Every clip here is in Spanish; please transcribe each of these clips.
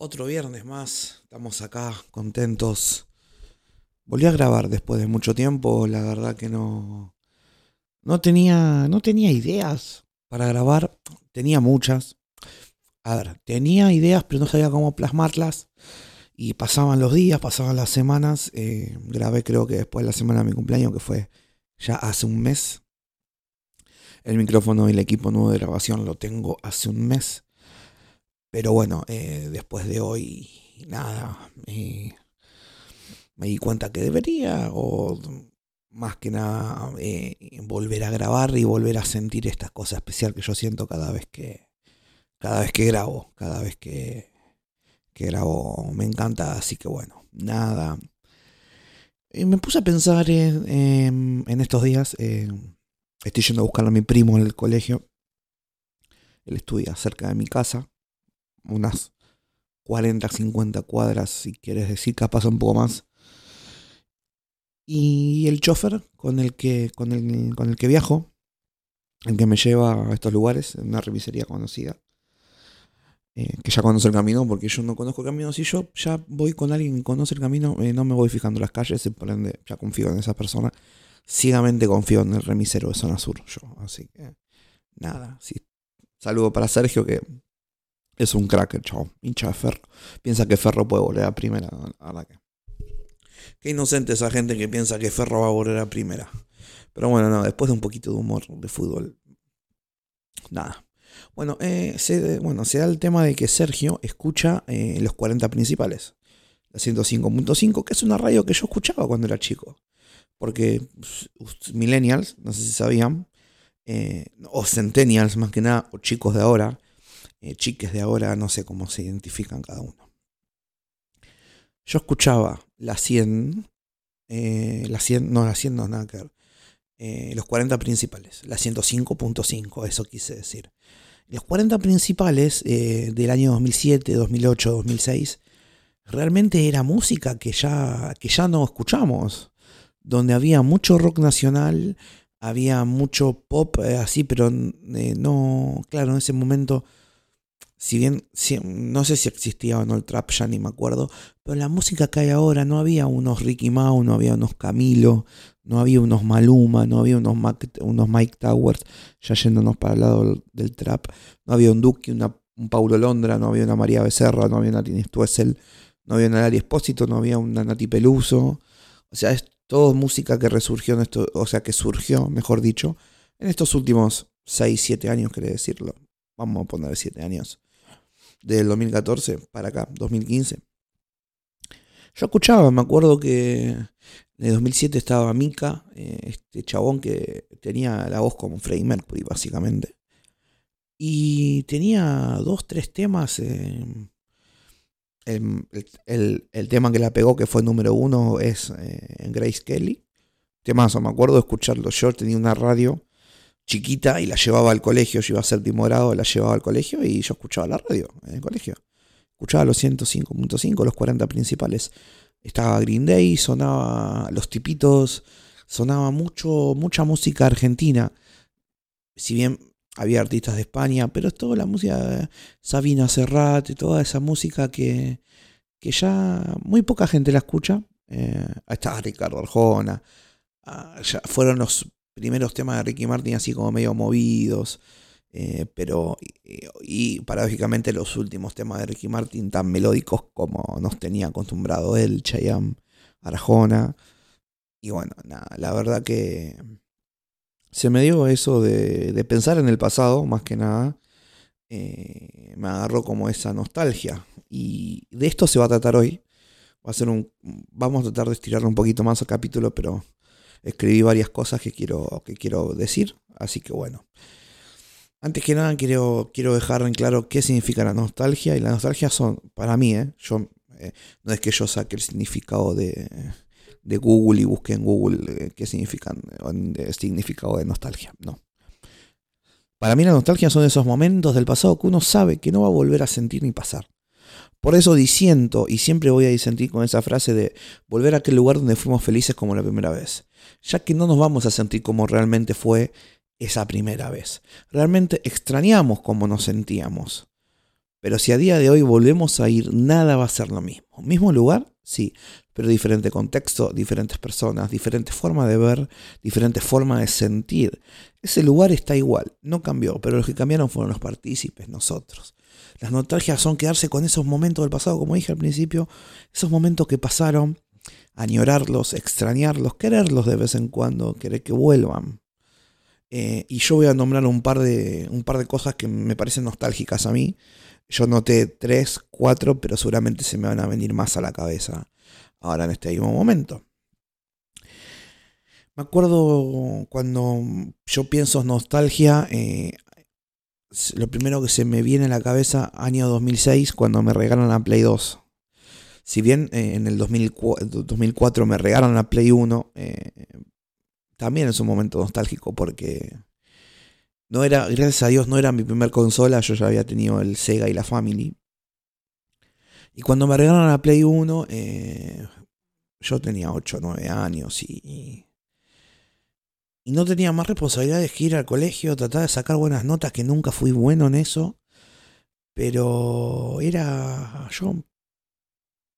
Otro viernes más, estamos acá contentos. Volví a grabar después de mucho tiempo, la verdad que no no tenía no tenía ideas para grabar, tenía muchas. A ver, tenía ideas, pero no sabía cómo plasmarlas. Y pasaban los días, pasaban las semanas. eh, grabé creo que después de la semana de mi cumpleaños, que fue ya hace un mes. El micrófono y el equipo nuevo de grabación lo tengo hace un mes. Pero bueno, eh, después de hoy, nada, eh, me di cuenta que debería, o más que nada, eh, volver a grabar y volver a sentir esta cosa especial que yo siento cada vez que, cada vez que grabo, cada vez que, que grabo. Me encanta, así que bueno, nada. Y me puse a pensar en, en- estos días, estoy yendo a buscar a mi primo en el colegio, él estudia cerca de mi casa, unas 40, 50 cuadras, si quieres decir, capaz un poco más. Y el chofer con el que, con el, con el que viajo, el que me lleva a estos lugares, en una remisería conocida, eh, que ya conoce el camino, porque yo no conozco el camino. Si yo ya voy con alguien que conoce el camino, eh, no me voy fijando las calles, y por ende ya confío en esa persona. Ciegamente confío en el remisero de zona sur, yo. Así que, nada, sí. Saludo para Sergio, que es un cracker, chao. Hincha de Ferro. Piensa que Ferro puede volver a primera, que. Qué inocente esa gente que piensa que Ferro va a volver a primera. Pero bueno, no, después de un poquito de humor de fútbol. Nada. Bueno, eh, se, bueno, se da el tema de que Sergio escucha eh, los 40 principales. La 105.5, que es una radio que yo escuchaba cuando era chico. Porque millennials, no sé si sabían, eh, o centennials más que nada, o chicos de ahora, eh, chiques de ahora, no sé cómo se identifican cada uno. Yo escuchaba la 100, eh, la 100, no, la 100 no, nada que ver. Eh, los 40 principales, la 105.5, eso quise decir. Los 40 principales eh, del año 2007, 2008, 2006, realmente era música que ya, no escuchamos, donde había mucho rock nacional, había mucho pop así, pero no, claro, en ese momento, si bien si- no sé si existía o no el trap, ya ni me acuerdo, pero la música que hay ahora no había unos Ricky Mau, no había unos Camilo, no había unos Maluma, no había unos, Mac- unos Mike Towers, ya yéndonos para el lado del, trap, no había un Duque, una, un Paulo Londra, no había una María Becerra, no había una Tini Stuessel, no había una Lali Espósito, no había una Nati Peluso, o sea, es todo música que resurgió en esto, o sea, que surgió, mejor dicho, en estos últimos 6, 7 años, quiere decirlo. Vamos a poner 7 años. Del 2014 para acá, 2015. Yo escuchaba, me acuerdo que en el 2007 estaba Mika, eh, este chabón que tenía la voz como Freddie Mercury, básicamente. Y tenía dos, tres temas. eh, el, el- el- tema que la pegó, que fue número uno, es eh, Grace Kelly. Temazo, me acuerdo de escucharlo. Yo tenía una radio chiquita y la llevaba al colegio. Yo iba a séptimo grado, la llevaba al colegio y yo escuchaba la radio en el colegio. Escuchaba los 105.5, los 40 principales. Estaba Green Day, sonaba Los Tipitos, sonaba mucho, mucha música argentina. Si bien había artistas de España, pero es toda la música de Sabina Serrat y toda esa música que, que ya muy poca gente la escucha. Eh, ahí Ricardo Arjona. Ah, ya fueron los primeros temas de Ricky Martin así como medio movidos. eh, pero, y, y paradójicamente los últimos temas de Ricky Martin tan melódicos como nos tenía acostumbrado él, Chayanne, Arjona. Y bueno, nada, la verdad que se me dio eso de, de pensar en el pasado, más que nada. eh, me agarró como esa nostalgia. Y de esto se va a tratar hoy. Va a ser un, vamos a tratar de estirarlo un poquito más al capítulo, pero escribí varias cosas que quiero, que quiero decir. Así que bueno. Antes que nada quiero, quiero dejar en claro qué significa la nostalgia. Y la nostalgia son, para mí, ¿eh? yo, eh, no es que yo saque el significado de, de Google y busque en Google eh, qué significan el significado de nostalgia. No. Para mí la nostalgia son esos momentos del pasado que uno sabe que no va a volver a sentir ni pasar. Por eso disiento y siempre voy a disentir con esa frase de volver a aquel lugar donde fuimos felices como la primera vez. Ya que no nos vamos a sentir como realmente fue esa primera vez. Realmente extrañamos cómo nos sentíamos. Pero si a día de hoy volvemos a ir, nada va a ser lo mismo. Mismo lugar, sí, pero diferente contexto, diferentes personas, diferentes formas de ver, diferentes formas de sentir. Ese lugar está igual, no cambió, pero los que cambiaron fueron los partícipes, nosotros. Las nostalgias son quedarse con esos momentos del pasado, como dije al principio, esos momentos que pasaron, añorarlos, extrañarlos, quererlos de vez en cuando, querer que vuelvan. Eh, y yo voy a nombrar un par, de, un par de cosas que me parecen nostálgicas a mí. Yo noté tres, cuatro, pero seguramente se me van a venir más a la cabeza ahora en este mismo momento. Me acuerdo cuando yo pienso en nostalgia, eh, lo primero que se me viene a la cabeza, año 2006, cuando me regalan la Play 2. Si bien eh, en el 2004, me regalan la Play 1, eh, también es un momento nostálgico porque no era, gracias a Dios, no era mi primer consola, yo ya había tenido el Sega y la Family. Y cuando me regalan la Play 1, eh, yo tenía 8 o 9 años y, y no tenía más responsabilidades que ir al colegio, tratar de sacar buenas notas, que nunca fui bueno en eso. Pero era yo.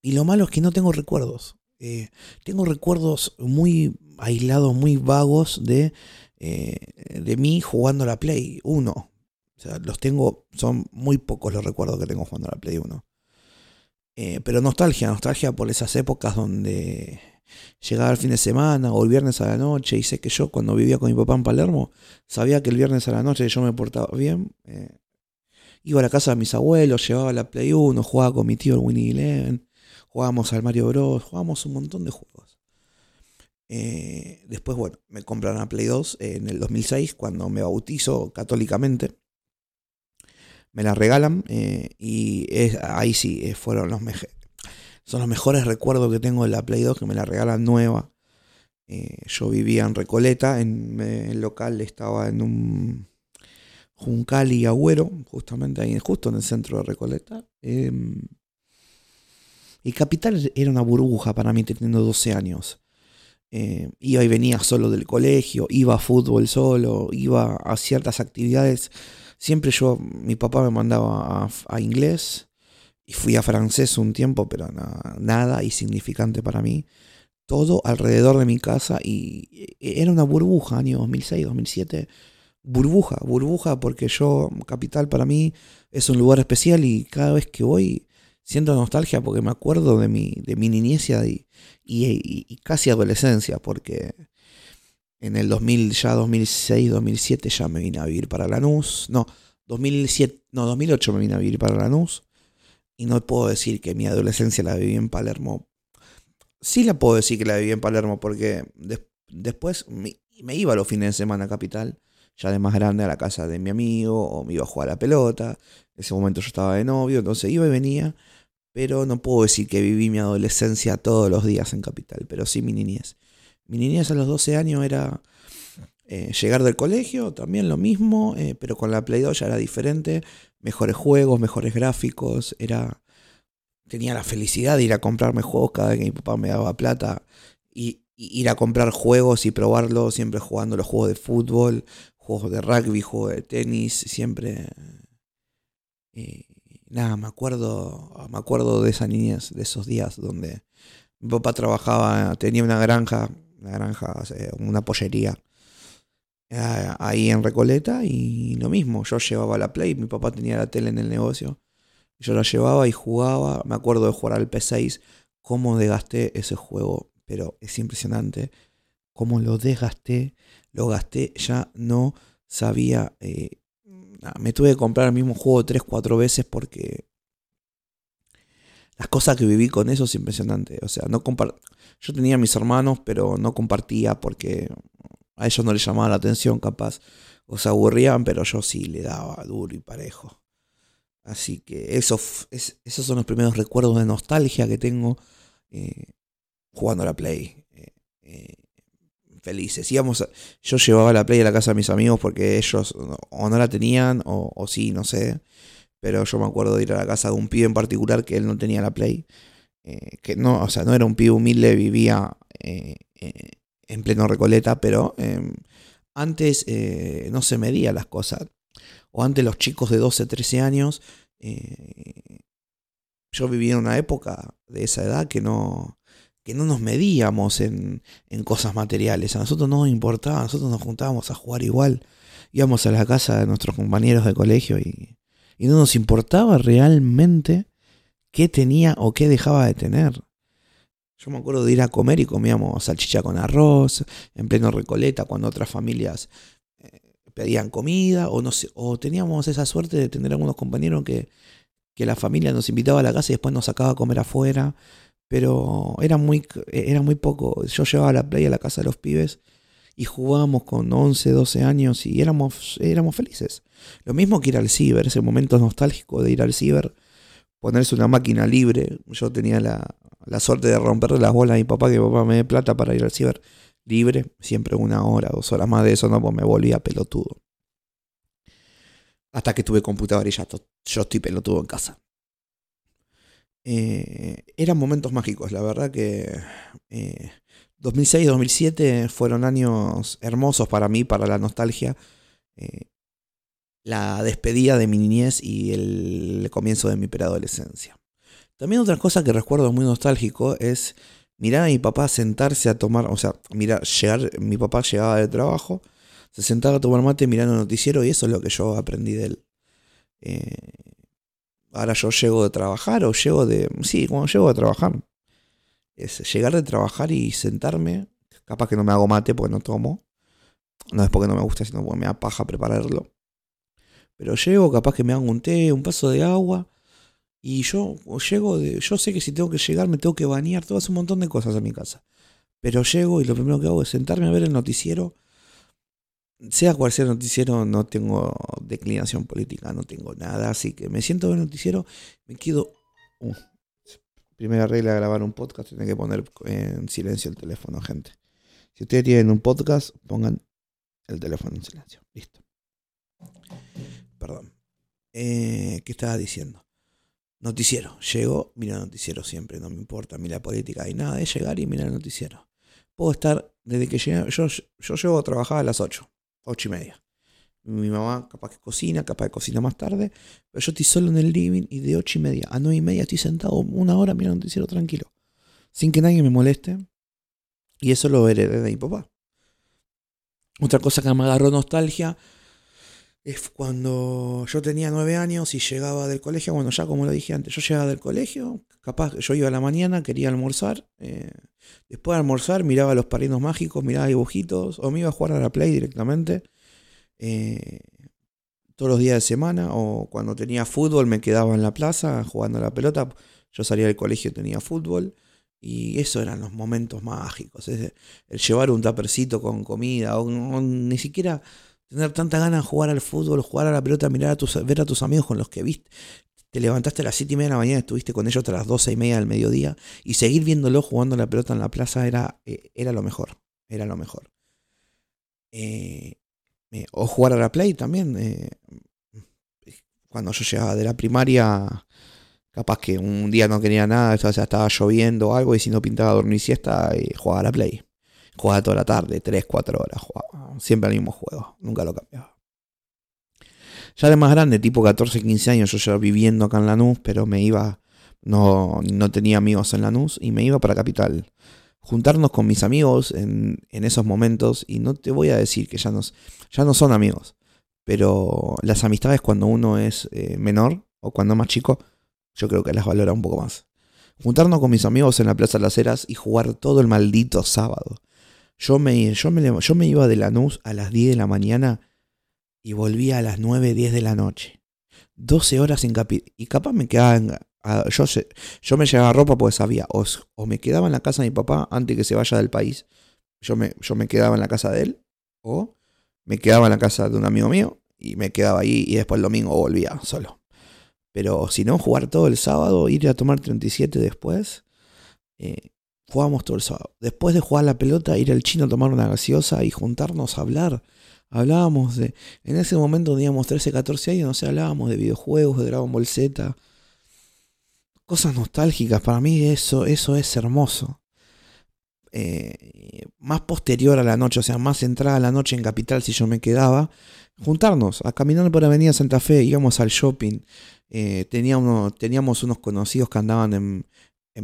Y lo malo es que no tengo recuerdos. Eh, tengo recuerdos muy aislados, muy vagos de, eh, de mí jugando a la Play 1. O sea, los tengo, son muy pocos los recuerdos que tengo jugando a la Play 1. Eh, pero nostalgia, nostalgia por esas épocas donde llegaba el fin de semana o el viernes a la noche y sé que yo cuando vivía con mi papá en Palermo sabía que el viernes a la noche yo me portaba bien. Iba a la casa de mis abuelos, llevaba la Play 1, jugaba con mi tío el Winnie Eleven, jugábamos al Mario Bros, jugábamos un montón de juegos. Eh, después, bueno, me compraron la Play 2 en el 2006 cuando me bautizo católicamente. Me la regalan eh, y ahí sí fueron los son los mejores recuerdos que tengo de la Play 2 que me la regalan nueva. Eh, yo vivía en Recoleta, en el local estaba en un Juncal y Agüero, justamente ahí, justo en el centro de Recoleta. Y Capital era una burbuja para mí teniendo 12 años. Eh, iba y venía solo del colegio, iba a fútbol solo, iba a ciertas actividades. Siempre yo, mi papá me mandaba a inglés, y fui a francés un tiempo, pero nada insignificante para mí. Todo alrededor de mi casa y era una burbuja, año 2006, 2007. Burbuja, burbuja, porque yo, Capital para mí es un lugar especial y cada vez que voy siento nostalgia porque me acuerdo de mi, de mi niñez y, y, casi adolescencia, porque en el 2000, ya 2006, 2007 ya me vine a vivir para Lanús. No, 2007, no, 2008 me vine a vivir para Lanús. Y no puedo decir que mi adolescencia la viví en Palermo. Sí la puedo decir que la viví en Palermo porque después me, iba los fines de semana a Capital, ya de más grande a la casa de mi amigo, o me iba a jugar a la pelota. En ese momento yo estaba de novio, entonces iba y venía. Pero no puedo decir que viví mi adolescencia todos los días en Capital, pero sí mi niñez. Mi niñez a los 12 años era eh, llegar del colegio, también lo mismo, eh, pero con la Play 2 ya era diferente. Mejores juegos, mejores gráficos. Era, tenía la felicidad de ir a comprarme juegos cada vez que mi papá me daba plata. Y, ir a comprar juegos y probarlos, siempre jugando los juegos de fútbol, juegos de rugby, juegos de tenis, siempre... Eh, nada, me acuerdo, me acuerdo de esas niñas, de esos días donde mi papá trabajaba, tenía una granja, una granja, una pollería ahí en Recoleta y lo mismo, yo llevaba la Play, mi papá tenía la tele en el negocio, yo la llevaba y jugaba, me acuerdo de jugar al P6, cómo desgasté ese juego, pero es impresionante, cómo lo desgasté, lo gasté, ya no sabía, eh, me tuve que comprar el mismo juego tres, cuatro veces porque las cosas que viví con eso es impresionante, o sea, no yo tenía mis hermanos, pero no compartía porque a ellos no les llamaba la atención, capaz, o se aburrían, pero yo sí le daba duro y parejo. Así que eso, esos son los primeros recuerdos de nostalgia que tengo eh, jugando a la Play. Eh, eh, felices. Íbamos yo llevaba la Play a la casa de mis amigos porque ellos o no la tenían o, sí, no sé. Pero yo me acuerdo de ir a la casa de un pibe en particular que él no tenía la Play. que no, o sea, no era un pibe humilde, vivía en pleno Recoleta, pero em, antes eh, no se medía las cosas. O antes los chicos de 12, 13 años Eh, yo viví en una época de esa edad que no, que no nos medíamos en, en cosas materiales. A nosotros no nos importaba, nosotros nos juntábamos a jugar igual. Íbamos a la casa de nuestros compañeros de colegio y, y no nos importaba realmente qué tenía o qué dejaba de tener. Yo me acuerdo de ir a comer y comíamos salchicha con arroz, en pleno Recoleta, cuando otras familias eh, pedían comida, o, no o teníamos esa suerte de tener algunos compañeros que, que la familia nos invitaba a la casa y después nos sacaba a comer afuera. Pero era muy, era muy poco. Yo llevaba la playa a la casa de los pibes y jugábamos con 11, 12 años y éramos, éramos felices. Lo mismo que ir al ciber, ese momento nostálgico de ir al ciber, ponerse una máquina libre. Yo tenía la, la suerte de romperle las bolas a mi papá, que mi papá me dé plata para ir al ciber libre, siempre una hora, dos horas más de eso, no, pues me volvía pelotudo. Hasta que tuve computadora y ya yo estoy pelotudo en casa. Eh, eran momentos mágicos, la verdad que 2006-2007 eh, fueron años hermosos para mí, para la nostalgia. Eh, la despedida de mi niñez y el comienzo de mi preadolescencia. También otra cosa que recuerdo muy nostálgico es mirar a mi papá sentarse a tomar, o sea, mira, llegar, mi papá llegaba de trabajo, se sentaba a tomar mate mirando el noticiero y eso es lo que yo aprendí de él. Eh, ahora yo llego de trabajar o llego de... Sí, cuando llego de trabajar. Es llegar de trabajar y sentarme. Capaz que no me hago mate porque no tomo. No es porque no me gusta, sino porque me da paja prepararlo. Pero llego, capaz que me hago un té, un vaso de agua y yo llego, de, yo sé que si tengo que llegar me tengo que bañar, todo hace un montón de cosas en mi casa. Pero llego y lo primero que hago es sentarme a ver el noticiero. Sea cual sea el noticiero, no tengo declinación política, no tengo nada, así que me siento ver el noticiero, me quedo... Uh, primera regla de grabar un podcast, tiene que poner en silencio el teléfono, gente. Si ustedes tienen un podcast, pongan el teléfono en silencio. Listo. Perdón. Eh, ¿Qué estaba diciendo? Noticiero. Llego, mira noticiero siempre, no me importa, mira política y nada, es llegar y mirar noticiero. Puedo estar desde que llegué, yo, yo llego a trabajar a las 8, 8 y media. Mi mamá capaz que cocina, capaz que cocina más tarde, pero yo estoy solo en el living y de 8 y media a 9 y media estoy sentado una hora mirando el noticiero tranquilo, sin que nadie me moleste. Y eso lo heredé de mi papá. Otra cosa que me agarró nostalgia es cuando yo tenía nueve años y llegaba del colegio, bueno, ya como lo dije antes, yo llegaba del colegio, capaz yo iba a la mañana, quería almorzar, eh, después de almorzar miraba los parinos mágicos, miraba dibujitos, o me iba a jugar a la Play directamente, eh, todos los días de semana, o cuando tenía fútbol me quedaba en la plaza jugando a la pelota, yo salía del colegio y tenía fútbol. Y eso eran los momentos mágicos. el llevar un tapercito con comida, o ni siquiera tener tanta ganas de jugar al fútbol, jugar a la pelota, mirar a tus, ver a tus amigos con los que viste. Te levantaste a las 7 y media de la mañana, estuviste con ellos hasta las 12 y media del mediodía y seguir viéndolo jugando la pelota en la plaza era, eh, era lo mejor. Era lo mejor. Eh, eh, o jugar a la play también. cuando yo llegaba de la primaria, capaz que un día no quería nada, o sea, estaba lloviendo o algo y si no pintaba dormir siesta, jugaba a la play. Jugaba toda la tarde, 3, 4 horas, jugaba. Siempre al mismo juego, nunca lo cambiaba. Ya de más grande, tipo 14, 15 años, yo ya viviendo acá en Lanús, pero me iba, no, no tenía amigos en Lanús y me iba para Capital. Juntarnos con mis amigos en, en esos momentos, y no te voy a decir que ya, nos, ya no son amigos, pero las amistades cuando uno es eh, menor o cuando es más chico, yo creo que las valora un poco más. Juntarnos con mis amigos en la Plaza de las Heras y jugar todo el maldito sábado. Yo me, yo me, yo me iba de Lanús a las 10 de la mañana y volvía a las 9, 10 de la noche. 12 horas en capital. Y capaz me quedaba en, yo, yo me llevaba ropa porque sabía, o, o, me quedaba en la casa de mi papá antes que se vaya del país. Yo me, yo me quedaba en la casa de él. O me quedaba en la casa de un amigo mío y me quedaba ahí y después el domingo volvía solo. Pero si no, jugar todo el sábado, ir a tomar 37 después. Eh, Jugábamos todo el sábado. Después de jugar la pelota, ir al chino a tomar una gaseosa y juntarnos a hablar. Hablábamos de. En ese momento teníamos 13, 14 años, no sé, hablábamos de videojuegos, de Dragon Ball Z. Cosas nostálgicas. Para mí eso, eso es hermoso. eh, más posterior a la noche, o sea, más entrada a la noche en Capital si yo me quedaba, juntarnos a caminar por Avenida Santa Fe, íbamos al shopping, eh, teníamos, teníamos unos conocidos que andaban en,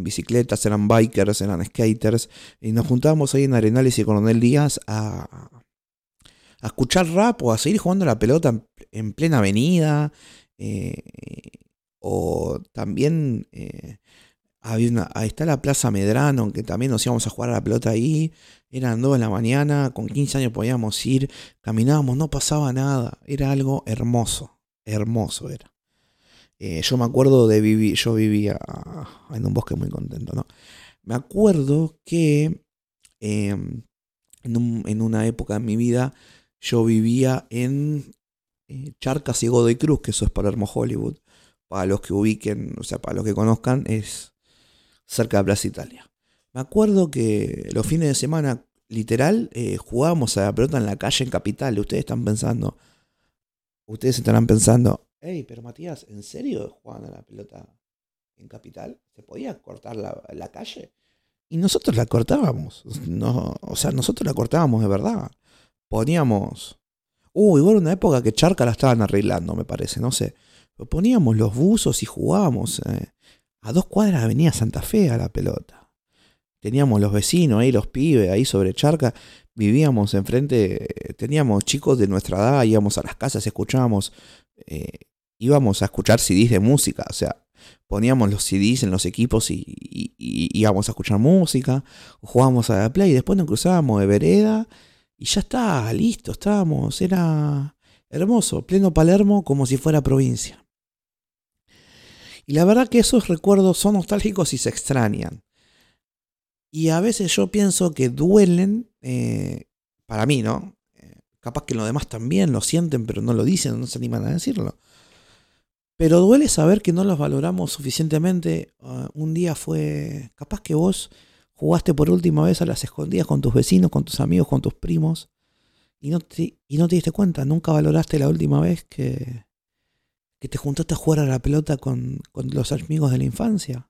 bicicletas, eran bikers, eran skaters, y nos juntábamos ahí en Arenales y Coronel Díaz a, a escuchar rap o a seguir jugando la pelota en, plena avenida, eh, o también ahí está la Plaza Medrano, que también nos íbamos a jugar a la pelota ahí. Eran dos de la mañana, con 15 años podíamos ir, caminábamos, no pasaba nada. Era algo hermoso, hermoso era. Eh, yo me acuerdo de vivir, yo vivía en un bosque muy contento, ¿no? Me acuerdo que em, en, una época de mi vida yo vivía en eh, Charcas y Godoy Cruz, que eso es Palermo Hollywood. Para los que ubiquen, o sea, para los que conozcan, es cerca de Plaza Italia. Me acuerdo que los fines de semana, literal, eh, jugábamos a la pelota en la calle en Capital. Ustedes están pensando, ustedes estarán pensando, hey, pero Matías, ¿en serio jugaban a la pelota en Capital? ¿Se podía cortar la, calle? Y nosotros la cortábamos. O sea, nosotros la cortábamos de verdad. Poníamos. Uh, igual una época que Charca la estaban arreglando, me parece, no sé. poníamos los buzos y jugábamos. Eh a dos cuadras de Avenida Santa Fe a la pelota. Teníamos los vecinos ahí, los pibes ahí sobre Charca, vivíamos enfrente, teníamos chicos de nuestra edad, íbamos a las casas, escuchábamos, eh, íbamos a escuchar CDs de música, o sea, poníamos los CDs en los equipos y, íbamos a escuchar música, jugábamos a la play, después nos cruzábamos de vereda y ya está, listo, estábamos, era hermoso, pleno Palermo como si fuera provincia. Y la verdad que esos recuerdos son nostálgicos y se extrañan. Y a veces yo pienso que duelen, eh, para mí, ¿no? Eh, capaz que los demás también lo sienten, pero no lo dicen, no se animan a decirlo. Pero duele saber que no los valoramos suficientemente. Ah, un día fue, capaz que vos jugaste por última vez a las escondidas con tus vecinos, con tus amigos, con tus primos, y no te, y no te diste cuenta, nunca valoraste la última vez que, que te juntaste a jugar a la pelota con, los amigos de la infancia?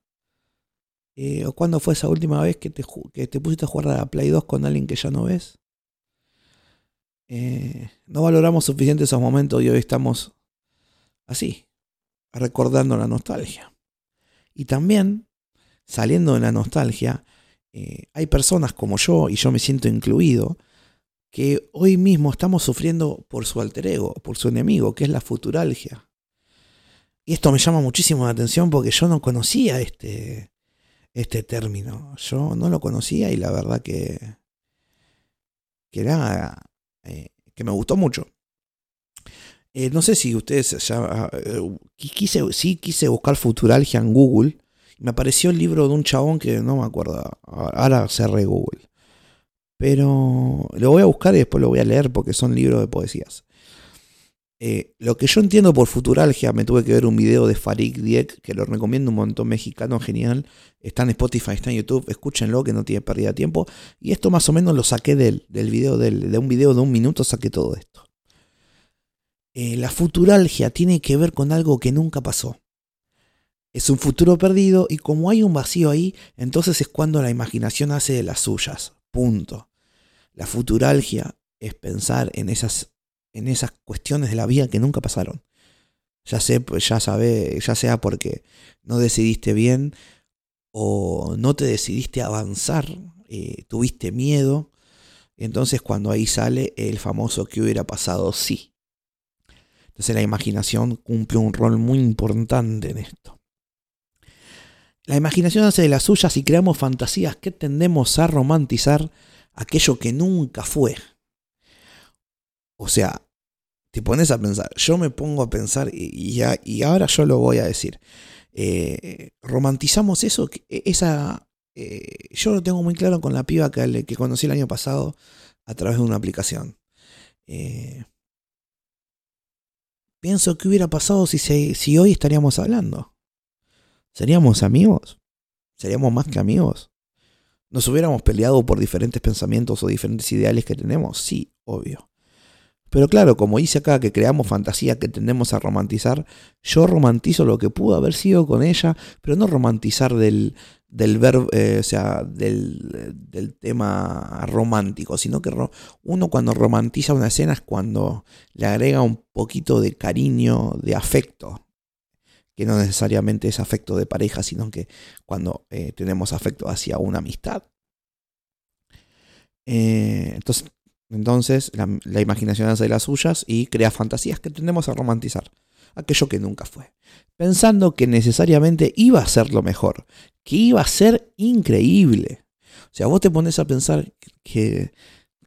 Eh, ¿O cuándo fue esa última vez que te, que te pusiste a jugar a la Play 2 con alguien que ya no ves? Eh, no valoramos suficiente esos momentos y hoy estamos así, recordando la nostalgia. Y también, saliendo de la nostalgia, eh, hay personas como yo, y yo me siento incluido, que hoy mismo estamos sufriendo por su alter ego, por su enemigo, que es la futuralgia. Y esto me llama muchísimo la atención porque yo no conocía este, este término. Yo no lo conocía y la verdad que, que era eh, que me gustó mucho. Eh, no sé si ustedes ya eh, quise, sí quise buscar Futuralgia en Google. Me apareció el libro de un chabón que no me acuerdo. Ahora cerré Google. Pero lo voy a buscar y después lo voy a leer porque son libros de poesías. Eh, lo que yo entiendo por futuralgia, me tuve que ver un video de Farik Diek, que lo recomiendo un montón, mexicano, genial. Está en Spotify, está en YouTube, escúchenlo, que no tiene pérdida de tiempo. Y esto más o menos lo saqué del, del video, del, de un video de un minuto, saqué todo esto. Eh, la futuralgia tiene que ver con algo que nunca pasó. Es un futuro perdido y como hay un vacío ahí, entonces es cuando la imaginación hace de las suyas. Punto. La futuralgia es pensar en esas en esas cuestiones de la vida que nunca pasaron. Ya sé, ya sabe, ya sea porque no decidiste bien o no te decidiste avanzar, eh, tuviste miedo. Entonces cuando ahí sale el famoso que hubiera pasado sí. Entonces la imaginación cumple un rol muy importante en esto. La imaginación hace de las suyas y creamos fantasías que tendemos a romantizar aquello que nunca fue. O sea, te pones a pensar, yo me pongo a pensar y, y, ahora yo lo voy a decir. Eh, romantizamos eso, e, esa, eh, yo lo tengo muy claro con la piba que, que, conocí el año pasado a través de una aplicación. Eh, pienso que hubiera pasado si, si hoy estaríamos hablando. ¿Seríamos amigos? ¿Seríamos más que amigos? ¿Nos hubiéramos peleado por diferentes pensamientos o diferentes ideales que tenemos? Sí, obvio. Pero claro, como dice acá que creamos fantasía que tendemos a romantizar, yo romantizo lo que pudo haber sido con ella, pero no romantizar del, del verbo, eh, o sea, del, del, tema romántico, sino que uno cuando romantiza una escena es cuando le agrega un poquito de cariño, de afecto, que no necesariamente es afecto de pareja, sino que cuando eh, tenemos afecto hacia una amistad. Eh, entonces, entonces la, imaginación hace las suyas y crea fantasías que tendemos a romantizar, aquello que nunca fue, pensando que necesariamente iba a ser lo mejor, que iba a ser increíble. O sea, vos te pones a pensar que,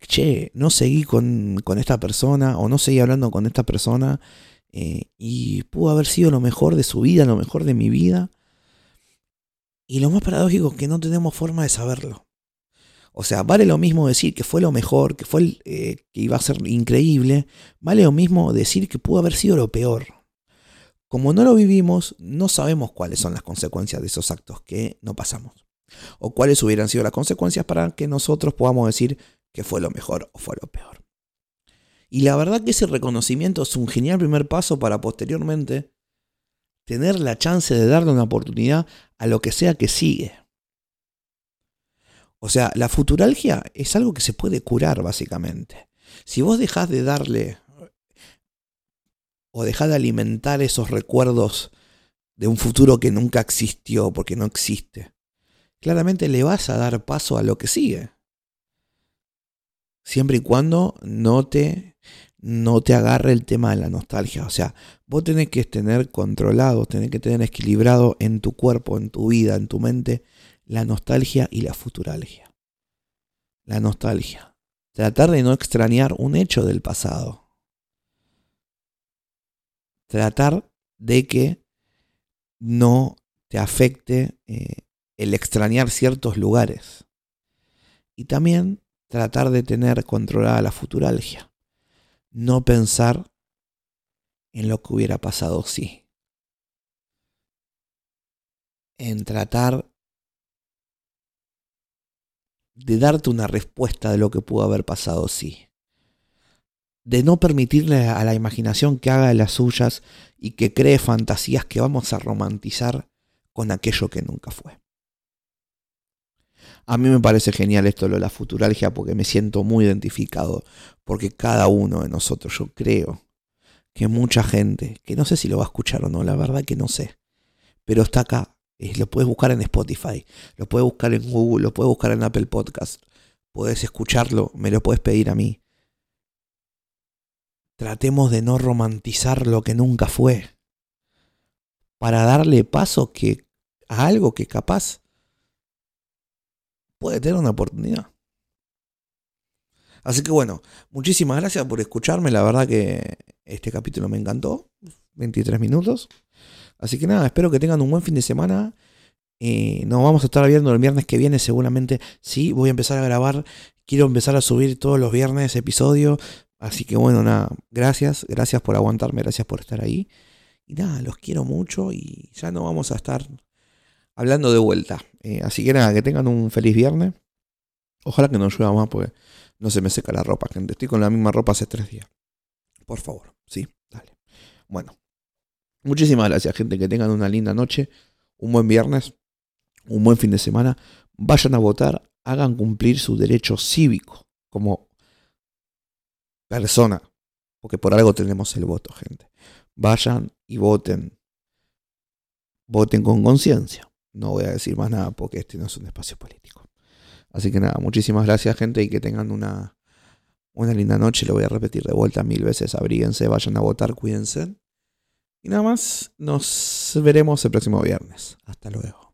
che, no seguí con, esta persona o no seguí hablando con esta persona eh, y pudo haber sido lo mejor de su vida, lo mejor de mi vida. Y lo más paradójico es que no tenemos forma de saberlo. O sea, vale lo mismo decir que fue lo mejor, que fue eh, que iba a ser increíble, vale lo mismo decir que pudo haber sido lo peor. Como no lo vivimos, no sabemos cuáles son las consecuencias de esos actos que no pasamos. O cuáles hubieran sido las consecuencias para que nosotros podamos decir que fue lo mejor o fue lo peor. Y la verdad que ese reconocimiento es un genial primer paso para posteriormente tener la chance de darle una oportunidad a lo que sea que sigue. O sea, la futuralgia es algo que se puede curar básicamente. Si vos dejás de darle o dejar de alimentar esos recuerdos de un futuro que nunca existió porque no existe, claramente le vas a dar paso a lo que sigue. Siempre y cuando no te, no te agarre el tema de la nostalgia. O sea, vos tenés que tener controlado, tenés que tener equilibrado en tu cuerpo, en tu vida, en tu mente, la nostalgia y la futuralgia. La nostalgia. Tratar de no extrañar un hecho del pasado tratar de que no te afecte eh, el extrañar ciertos lugares. Y también tratar de tener controlada la futuralgia. No pensar en lo que hubiera pasado si. En tratar de darte una respuesta de lo que pudo haber pasado si de no permitirle a la imaginación que haga las suyas y que cree fantasías que vamos a romantizar con aquello que nunca fue. A mí me parece genial esto de la futuralgia porque me siento muy identificado, porque cada uno de nosotros, yo creo que mucha gente, que no sé si lo va a escuchar o no, la verdad que no sé, pero está acá, eh, lo puedes buscar en Spotify, lo puedes buscar en Google, lo puedes buscar en Apple Podcast, puedes escucharlo, me lo puedes pedir a mí. Tratemos de no romantizar lo que nunca fue. Para darle paso que, a algo que capaz puede tener una oportunidad. Así que bueno, muchísimas gracias por escucharme. La verdad que este capítulo me encantó. 23 minutos. Así que nada, espero que tengan un buen fin de semana. Eh, nos vamos a estar viendo el viernes que viene seguramente. Sí, voy a empezar a grabar. Quiero empezar a subir todos los viernes episodios. Así que bueno, nada, gracias, gracias por aguantarme, gracias por estar ahí. Y nada, los quiero mucho y ya no vamos a estar hablando de vuelta. Eh, así que nada, que tengan un feliz viernes. Ojalá que no llueva más porque no se me seca la ropa, gente. Estoy con la misma ropa hace tres días. Por favor, sí, dale. Bueno, muchísimas gracias, gente. Que tengan una linda noche, un buen viernes, un buen fin de semana. Vayan a votar, hagan cumplir su derecho cívico como persona, porque por algo tenemos el voto, gente. Vayan y voten. Voten con conciencia. No voy a decir más nada porque este no es un espacio político. Así que nada, muchísimas gracias, gente, y que tengan una, una linda noche. Lo voy a repetir de vuelta mil veces. Abríguense, vayan a votar, cuídense. Y nada más, nos veremos el próximo viernes. Hasta luego.